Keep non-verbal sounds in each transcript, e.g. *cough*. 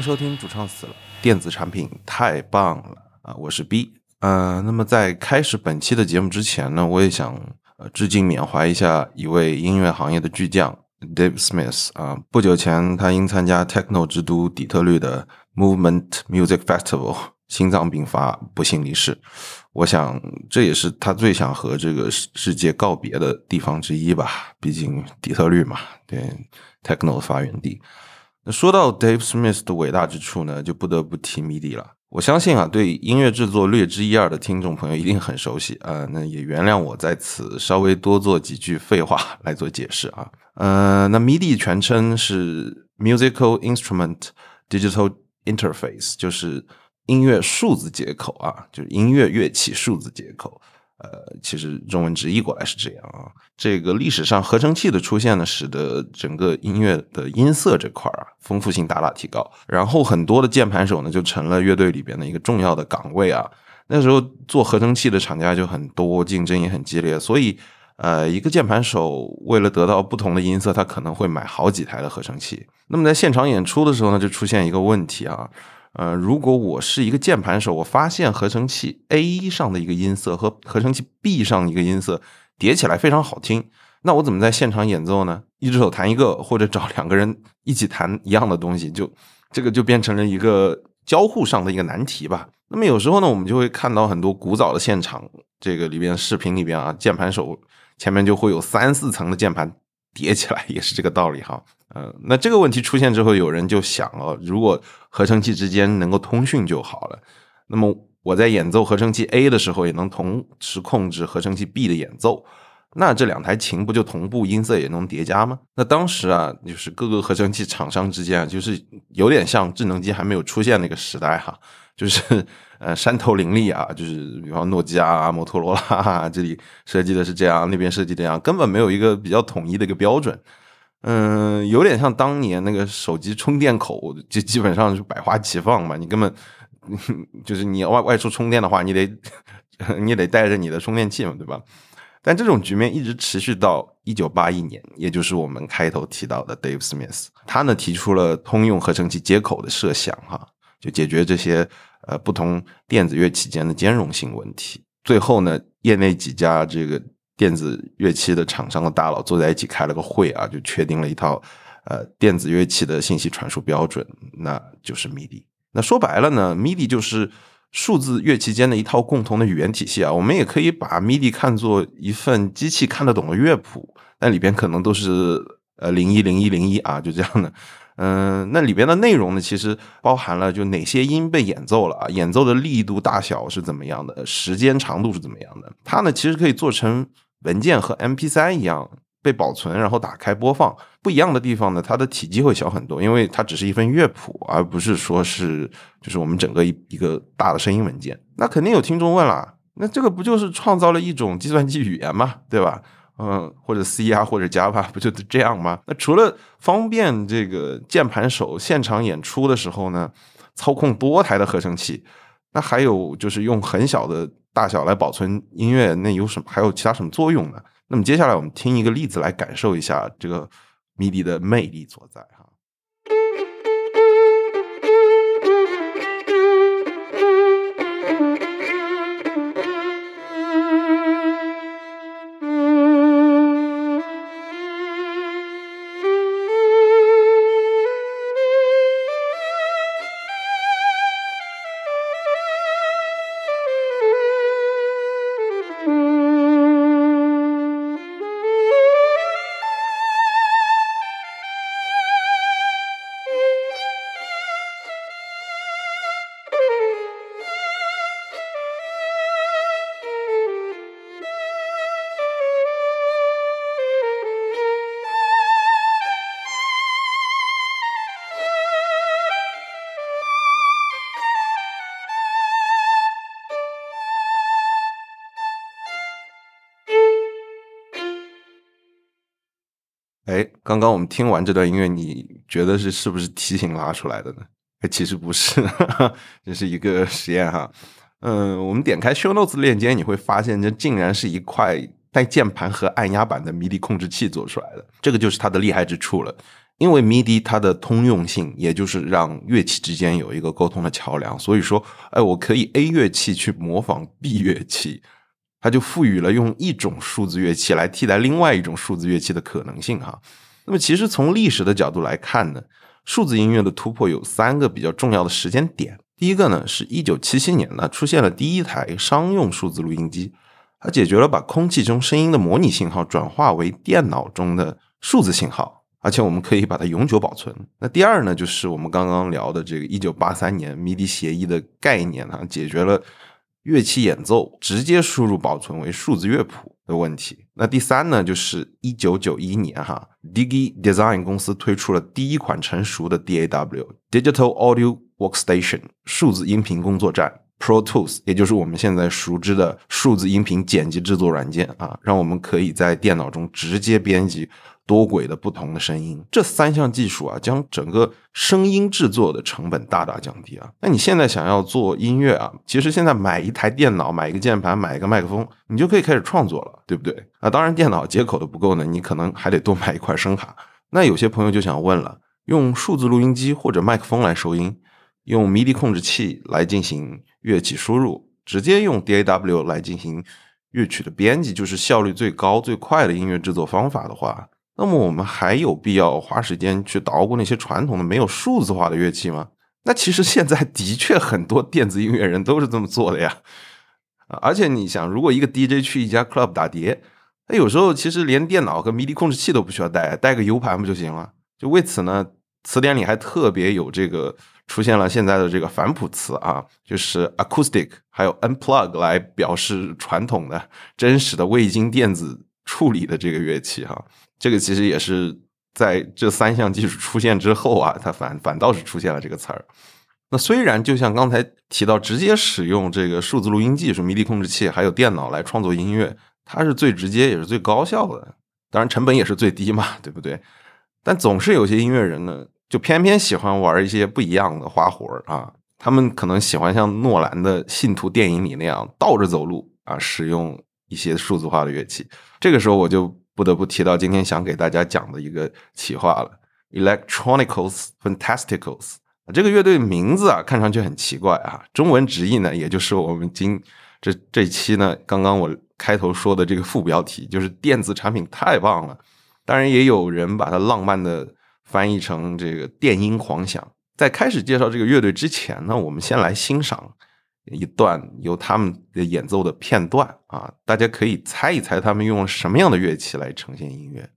收听主唱死了，电子产品太棒了啊！我是 B，呃，那么在开始本期的节目之前呢，我也想呃致敬缅怀一下一位音乐行业的巨匠 Dave Smith 啊。不久前，他因参加 Techno 之都底特律的 Movement Music Festival 心脏病发，不幸离世。我想这也是他最想和这个世世界告别的地方之一吧。毕竟底特律嘛，对 Techno 的发源地。说到 Dave Smith 的伟大之处呢，就不得不提 MIDI 了。我相信啊，对音乐制作略知一二的听众朋友一定很熟悉啊。那也原谅我在此稍微多做几句废话 *laughs* 来做解释啊。呃，那 MIDI 全称是 Musical Instrument Digital Interface，就是音乐数字接口啊，就是音乐乐器数字接口。呃，其实中文直译过来是这样啊。这个历史上合成器的出现呢，使得整个音乐的音色这块啊丰富性大大提高。然后很多的键盘手呢，就成了乐队里边的一个重要的岗位啊。那时候做合成器的厂家就很多，竞争也很激烈，所以呃，一个键盘手为了得到不同的音色，他可能会买好几台的合成器。那么在现场演出的时候呢，就出现一个问题啊。呃，如果我是一个键盘手，我发现合成器 A 上的一个音色和合成器 B 上一个音色叠起来非常好听，那我怎么在现场演奏呢？一只手弹一个，或者找两个人一起弹一样的东西，就这个就变成了一个交互上的一个难题吧。那么有时候呢，我们就会看到很多古早的现场，这个里边视频里边啊，键盘手前面就会有三四层的键盘叠起来，也是这个道理哈。呃，那这个问题出现之后，有人就想了，如果合成器之间能够通讯就好了。那么我在演奏合成器 A 的时候，也能同时控制合成器 B 的演奏，那这两台琴不就同步音色也能叠加吗？那当时啊，就是各个合成器厂商之间啊，就是有点像智能机还没有出现那个时代哈，就是呃山头林立啊，就是比方诺基亚、摩托罗拉这里设计的是这样，那边设计这样，根本没有一个比较统一的一个标准。嗯，有点像当年那个手机充电口，就基本上是百花齐放嘛。你根本 *laughs* 就是你要外外出充电的话，你得 *laughs* 你得带着你的充电器嘛，对吧？但这种局面一直持续到一九八一年，也就是我们开头提到的 Dave Smith，他呢提出了通用合成器接口的设想，哈，就解决这些呃不同电子乐器间的兼容性问题。最后呢，业内几家这个。电子乐器的厂商的大佬坐在一起开了个会啊，就确定了一套呃电子乐器的信息传输标准，那就是 MIDI。那说白了呢，MIDI 就是数字乐器间的一套共同的语言体系啊。我们也可以把 MIDI 看作一份机器看得懂的乐谱，那里边可能都是呃零一零一零一啊，就这样的。嗯，那里边的内容呢，其实包含了就哪些音被演奏了啊，演奏的力度大小是怎么样的，时间长度是怎么样的。它呢，其实可以做成。文件和 M P 三一样被保存，然后打开播放。不一样的地方呢，它的体积会小很多，因为它只是一份乐谱，而不是说是就是我们整个一一个大的声音文件。那肯定有听众问了，那这个不就是创造了一种计算机语言吗？对吧？嗯，或者 C R，，或者 Java，*laughs* 不就是这样吗？那除了方便这个键盘手现场演出的时候呢，操控多台的合成器，那还有就是用很小的。大小来保存音乐，那有什么？还有其他什么作用呢？那么接下来我们听一个例子来感受一下这个 MIDI 的魅力所在。刚刚我们听完这段音乐，你觉得是是不是提醒拉出来的呢？其实不是，*laughs* 这是一个实验哈。嗯，我们点开 Show Notes 链接，你会发现这竟然是一块带键盘和按压板的 MIDI 控制器做出来的。这个就是它的厉害之处了。因为 MIDI 它的通用性，也就是让乐器之间有一个沟通的桥梁，所以说，哎，我可以 A 乐器去模仿 B 乐器，它就赋予了用一种数字乐器来替代另外一种数字乐器的可能性哈。那么，其实从历史的角度来看呢，数字音乐的突破有三个比较重要的时间点。第一个呢，是一九七七年呢出现了第一台商用数字录音机，它解决了把空气中声音的模拟信号转化为电脑中的数字信号。而且我们可以把它永久保存。那第二呢，就是我们刚刚聊的这个一九八三年 MIDI 协议的概念啊，解决了乐器演奏直接输入保存为数字乐谱的问题。那第三呢，就是一九九一年哈，Digi Design 公司推出了第一款成熟的 DAW Digital Audio Workstation 数字音频工作站 Pro Tools，也就是我们现在熟知的数字音频剪辑制作软件啊，让我们可以在电脑中直接编辑。多轨的不同的声音，这三项技术啊，将整个声音制作的成本大大降低啊。那你现在想要做音乐啊，其实现在买一台电脑，买一个键盘，买一个麦克风，你就可以开始创作了，对不对？啊，当然电脑接口的不够呢，你可能还得多买一块声卡。那有些朋友就想问了，用数字录音机或者麦克风来收音，用 MIDI 控制器来进行乐器输入，直接用 DAW 来进行乐曲的编辑，就是效率最高最快的音乐制作方法的话。那么我们还有必要花时间去捣鼓那些传统的没有数字化的乐器吗？那其实现在的确很多电子音乐人都是这么做的呀。而且你想，如果一个 DJ 去一家 club 打碟，他有时候其实连电脑和 MIDI 控制器都不需要带，带个 U 盘不就行了？就为此呢，词典里还特别有这个出现了现在的这个反谱词啊，就是 acoustic 还有 unplug 来表示传统的真实的未经电子处理的这个乐器哈。这个其实也是在这三项技术出现之后啊，它反反倒是出现了这个词儿。那虽然就像刚才提到，直接使用这个数字录音技术、MIDI 控制器还有电脑来创作音乐，它是最直接也是最高效的，当然成本也是最低嘛，对不对？但总是有些音乐人呢，就偏偏喜欢玩一些不一样的花活儿啊。他们可能喜欢像诺兰的《信徒》电影里那样倒着走路啊，使用一些数字化的乐器。这个时候我就。不得不提到今天想给大家讲的一个企划了，Electronics Fantasticals。这个乐队名字啊，看上去很奇怪啊，中文直译呢，也就是我们今这这期呢，刚刚我开头说的这个副标题，就是电子产品太棒了。当然，也有人把它浪漫的翻译成这个电音狂想。在开始介绍这个乐队之前呢，我们先来欣赏。一段由他们演奏的片段啊，大家可以猜一猜他们用什么样的乐器来呈现音乐。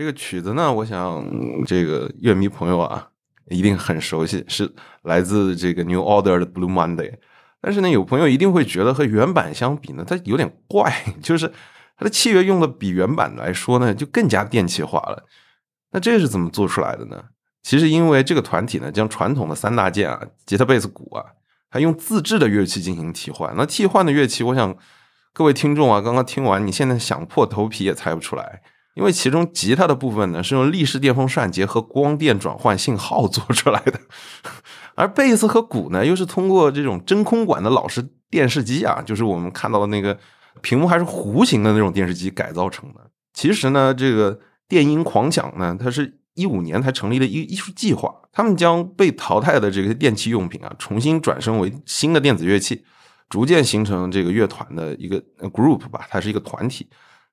这个曲子呢，我想这个乐迷朋友啊一定很熟悉，是来自这个 New Order 的 Blue Monday。但是呢，有朋友一定会觉得和原版相比呢，它有点怪，*laughs* 就是它的器乐用的比原版来说呢，就更加电气化了。那这是怎么做出来的呢？其实因为这个团体呢，将传统的三大件啊，吉他、贝斯、鼓啊，还用自制的乐器进行替换。那替换的乐器，我想各位听众啊，刚刚听完，你现在想破头皮也猜不出来。因为其中吉他的部分呢，是用立式电风扇结合光电转换信号做出来的，*laughs* 而贝斯和鼓呢，又是通过这种真空管的老式电视机啊，就是我们看到的那个屏幕还是弧形的那种电视机改造成的。其实呢，这个电音狂想呢，它是一五年才成立的一艺术计划，他们将被淘汰的这个电器用品啊，重新转生为新的电子乐器，逐渐形成这个乐团的一个 group 吧，它是一个团体。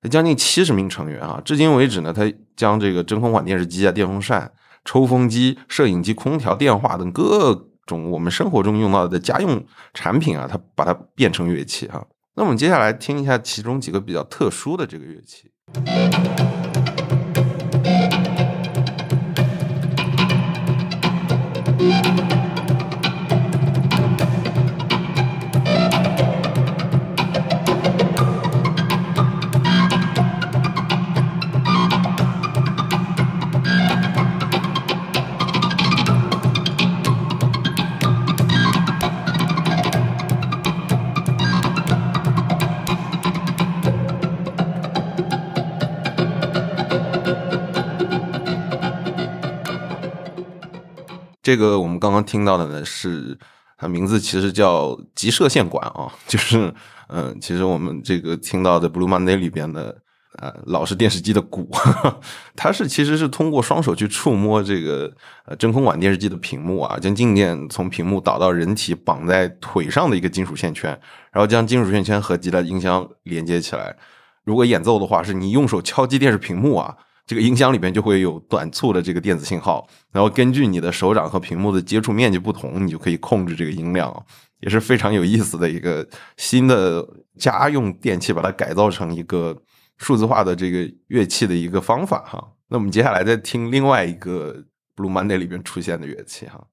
将近七十名成员啊，至今为止呢，他将这个真空管电视机啊、电风扇、抽风机、摄影机、空调、电话等各种我们生活中用到的家用产品啊，它把它变成乐器哈。那我们接下来听一下其中几个比较特殊的这个乐器。这个我们刚刚听到的呢，是它名字其实叫极射线管啊，就是嗯，其实我们这个听到的 Blue Monday 里边的呃老式电视机的鼓，*laughs* 它是其实是通过双手去触摸这个呃真空管电视机的屏幕啊，将静电从屏幕导到人体绑在腿上的一个金属线圈，然后将金属线圈和吉他音箱连接起来。如果演奏的话，是你用手敲击电视屏幕啊。这个音箱里边就会有短促的这个电子信号，然后根据你的手掌和屏幕的接触面积不同，你就可以控制这个音量，也是非常有意思的一个新的家用电器，把它改造成一个数字化的这个乐器的一个方法哈。那我们接下来再听另外一个 Blue Monday 里边出现的乐器哈。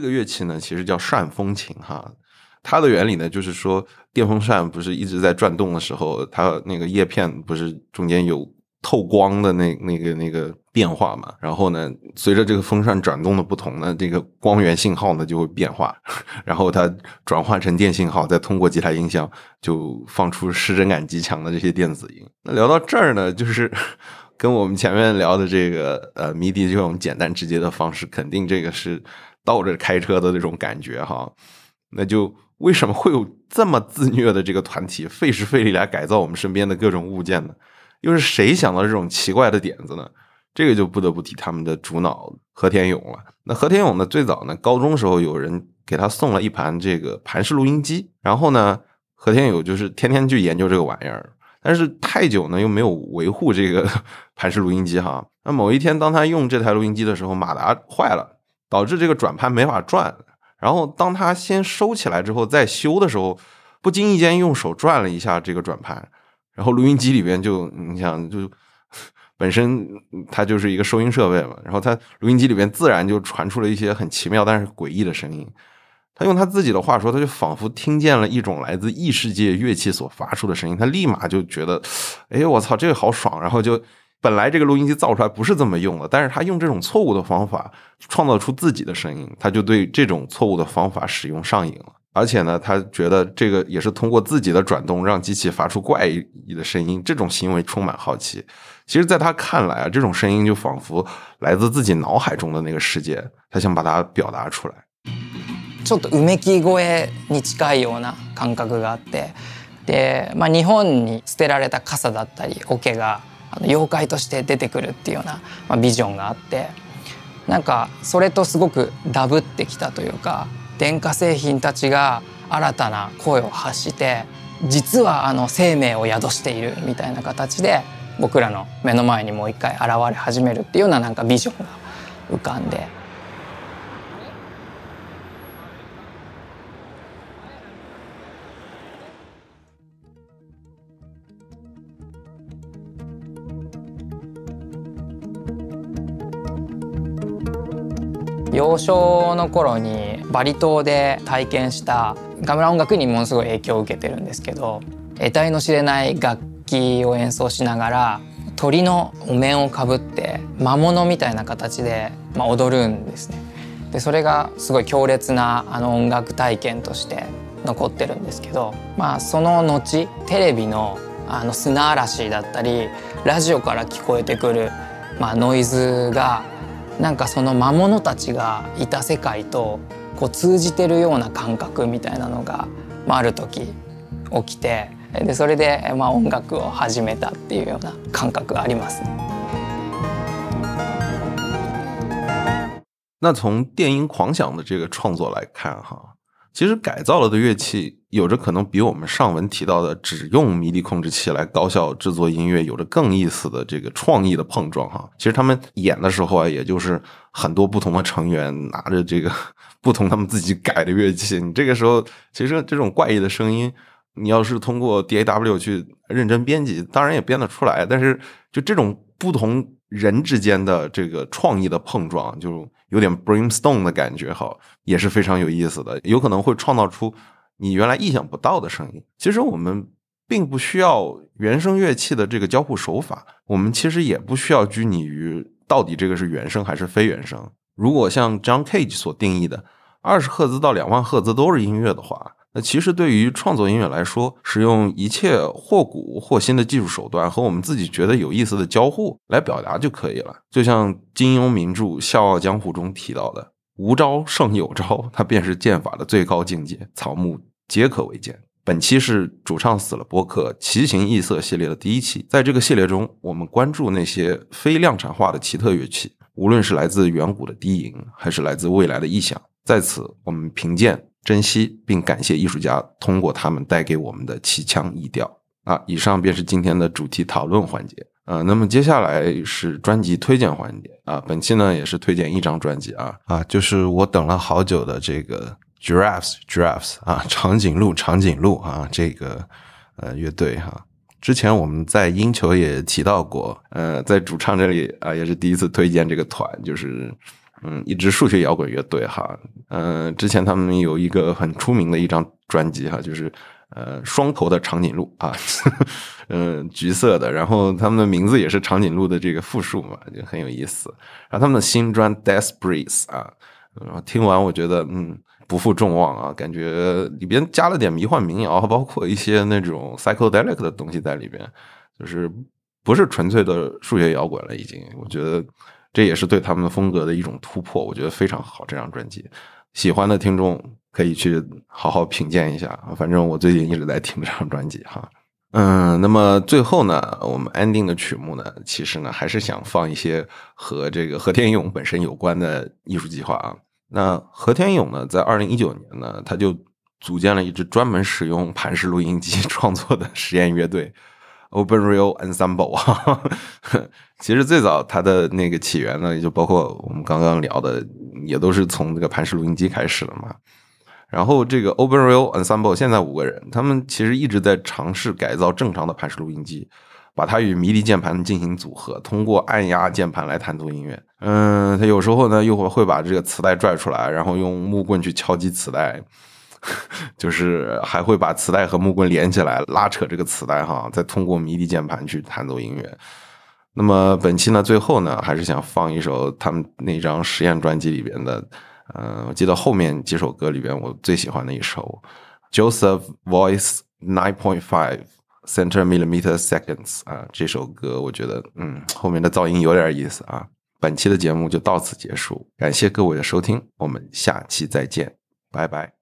这个乐器呢，其实叫扇风琴哈。它的原理呢，就是说电风扇不是一直在转动的时候，它那个叶片不是中间有透光的那那个那个变化嘛？然后呢，随着这个风扇转动的不同呢，这个光源信号呢就会变化，*laughs* 然后它转换成电信号，再通过几台音箱就放出失真感极强的这些电子音。那聊到这儿呢，就是跟我们前面聊的这个呃迷笛这种简单直接的方式，肯定这个是倒着开车的那种感觉哈。那就。为什么会有这么自虐的这个团体，费时费力来改造我们身边的各种物件呢？又是谁想到这种奇怪的点子呢？这个就不得不提他们的主脑和田勇了。那和田勇呢，最早呢，高中时候有人给他送了一盘这个盘式录音机，然后呢，和田勇就是天天去研究这个玩意儿，但是太久呢又没有维护这个 *laughs* 盘式录音机哈。那某一天，当他用这台录音机的时候，马达坏了，导致这个转盘没法转。然后当他先收起来之后再修的时候，不经意间用手转了一下这个转盘，然后录音机里边就你想就本身它就是一个收音设备嘛，然后它录音机里边自然就传出了一些很奇妙但是诡异的声音。他用他自己的话说，他就仿佛听见了一种来自异世界乐器所发出的声音，他立马就觉得，哎我操，这个好爽，然后就。本来这个录音机造出来不是这么用的，但是他用这种错误的方法创造出自己的声音，他就对这种错误的方法使用上瘾了。而且呢，他觉得这个也是通过自己的转动让机器发出怪异的声音，这种行为充满好奇。其实，在他看来啊，这种声音就仿佛来自自己脑海中的那个世界，他想把它表达出来。ちょっとうめき声に近いような感覚があって、で、まあ日本に捨てられた傘だったり桶が あの妖怪として出てくるっていうような、まあ、ビジョンがあってなんかそれとすごくダブってきたというか電化製品たちが新たな声を発して実はあの生命を宿しているみたいな形で僕らの目の前にもう一回現れ始めるっていうようななんかビジョンが浮かんで幼少の頃にバリ島で体験したガムラ音楽にものすごい影響を受けてるんですけど得体の知れない楽器を演奏しながら鳥のお面をかぶって魔物みたいな形で、まあ、踊るんですね。でそれがすごい強烈なあの音楽体験として残ってるんですけど、まあ、その後テレビのあの砂嵐だったりラジオから聞こえてくる、まあ、ノイズがなんかその魔物たちがいた世界とこう通じてるような感覚みたいなのが、まあ、ある時起きてでそれで、まあ、音楽を始めたっていうような感覚があります。那从电音狂想的这个创作来看，哈，其实改造了的乐器有着可能比我们上文提到的只用迷笛控制器来高效制作音乐有着更意思的这个创意的碰撞哈。其实他们演的时候啊，也就是很多不同的成员拿着这个 *laughs* 不同他们自己改的乐器。你这个时候其实这种怪异的声音，你要是通过 DAW 去认真编辑，当然也编得出来。但是就这种不同人之间的这个创意的碰撞，就。有点 brainstorm 的感觉，哈，也是非常有意思的，有可能会创造出你原来意想不到的声音。其实我们并不需要原声乐器的这个交互手法，我们其实也不需要拘泥于到底这个是原声还是非原声。如果像 John Cage 所定义的，二十赫兹到两万赫兹都是音乐的话。那其实对于创作音乐来说，使用一切或古或新的技术手段和我们自己觉得有意思的交互来表达就可以了。就像金庸名著《笑傲江湖》中提到的“无招胜有招”，它便是剑法的最高境界，草木皆可为剑。本期是主唱死了播客奇形异色系列的第一期，在这个系列中，我们关注那些非量产化的奇特乐器，无论是来自远古的低吟，还是来自未来的异响。在此，我们评鉴。珍惜并感谢艺术家通过他们带给我们的奇腔异调啊！以上便是今天的主题讨论环节啊。那么接下来是专辑推荐环节啊。本期呢也是推荐一张专辑啊啊，就是我等了好久的这个 Giraffes Giraffes 啊，长颈鹿长颈鹿啊，这个呃乐队哈。之前我们在音球也提到过，呃，在主唱这里啊也是第一次推荐这个团，就是。嗯，一支数学摇滚乐队哈，嗯，之前他们有一个很出名的一张专辑哈，就是呃双头的长颈鹿啊，*laughs* 嗯，橘色的，然后他们的名字也是长颈鹿的这个复数嘛，就很有意思。然后他们的新专《Death Breeze》啊，然后听完我觉得嗯不负众望啊，感觉里边加了点迷幻民谣，包括一些那种 psychedelic 的东西在里边，就是不是纯粹的数学摇滚了，已经，我觉得。这也是对他们的风格的一种突破，我觉得非常好。这张专辑，喜欢的听众可以去好好品鉴一下。反正我最近一直在听这张专辑哈。嗯，那么最后呢，我们 ending 的曲目呢，其实呢还是想放一些和这个和田勇本身有关的艺术计划啊。那和田勇呢，在二零一九年呢，他就组建了一支专门使用盘式录音机创作的实验乐队。Open Real Ensemble 啊，*laughs* 其实最早它的那个起源呢，也就包括我们刚刚聊的，也都是从这个盘式录音机开始的嘛。然后这个 Open Real Ensemble 现在五个人，他们其实一直在尝试改造正常的盘式录音机，把它与迷笛键盘进行组合，通过按压键盘来弹奏音乐。嗯，他有时候呢又会会把这个磁带拽出来，然后用木棍去敲击磁带。*laughs* 就是还会把磁带和木棍连起来，拉扯这个磁带哈，再通过迷笛键盘去弹奏音乐。那么本期呢，最后呢，还是想放一首他们那张实验专辑里边的，嗯，我记得后面几首歌里边我最喜欢的一首，Joseph Voice Nine Point Five Center Millimeter Seconds 啊，这首歌我觉得，嗯，后面的噪音有点意思啊。本期的节目就到此结束，感谢各位的收听，我们下期再见，拜拜。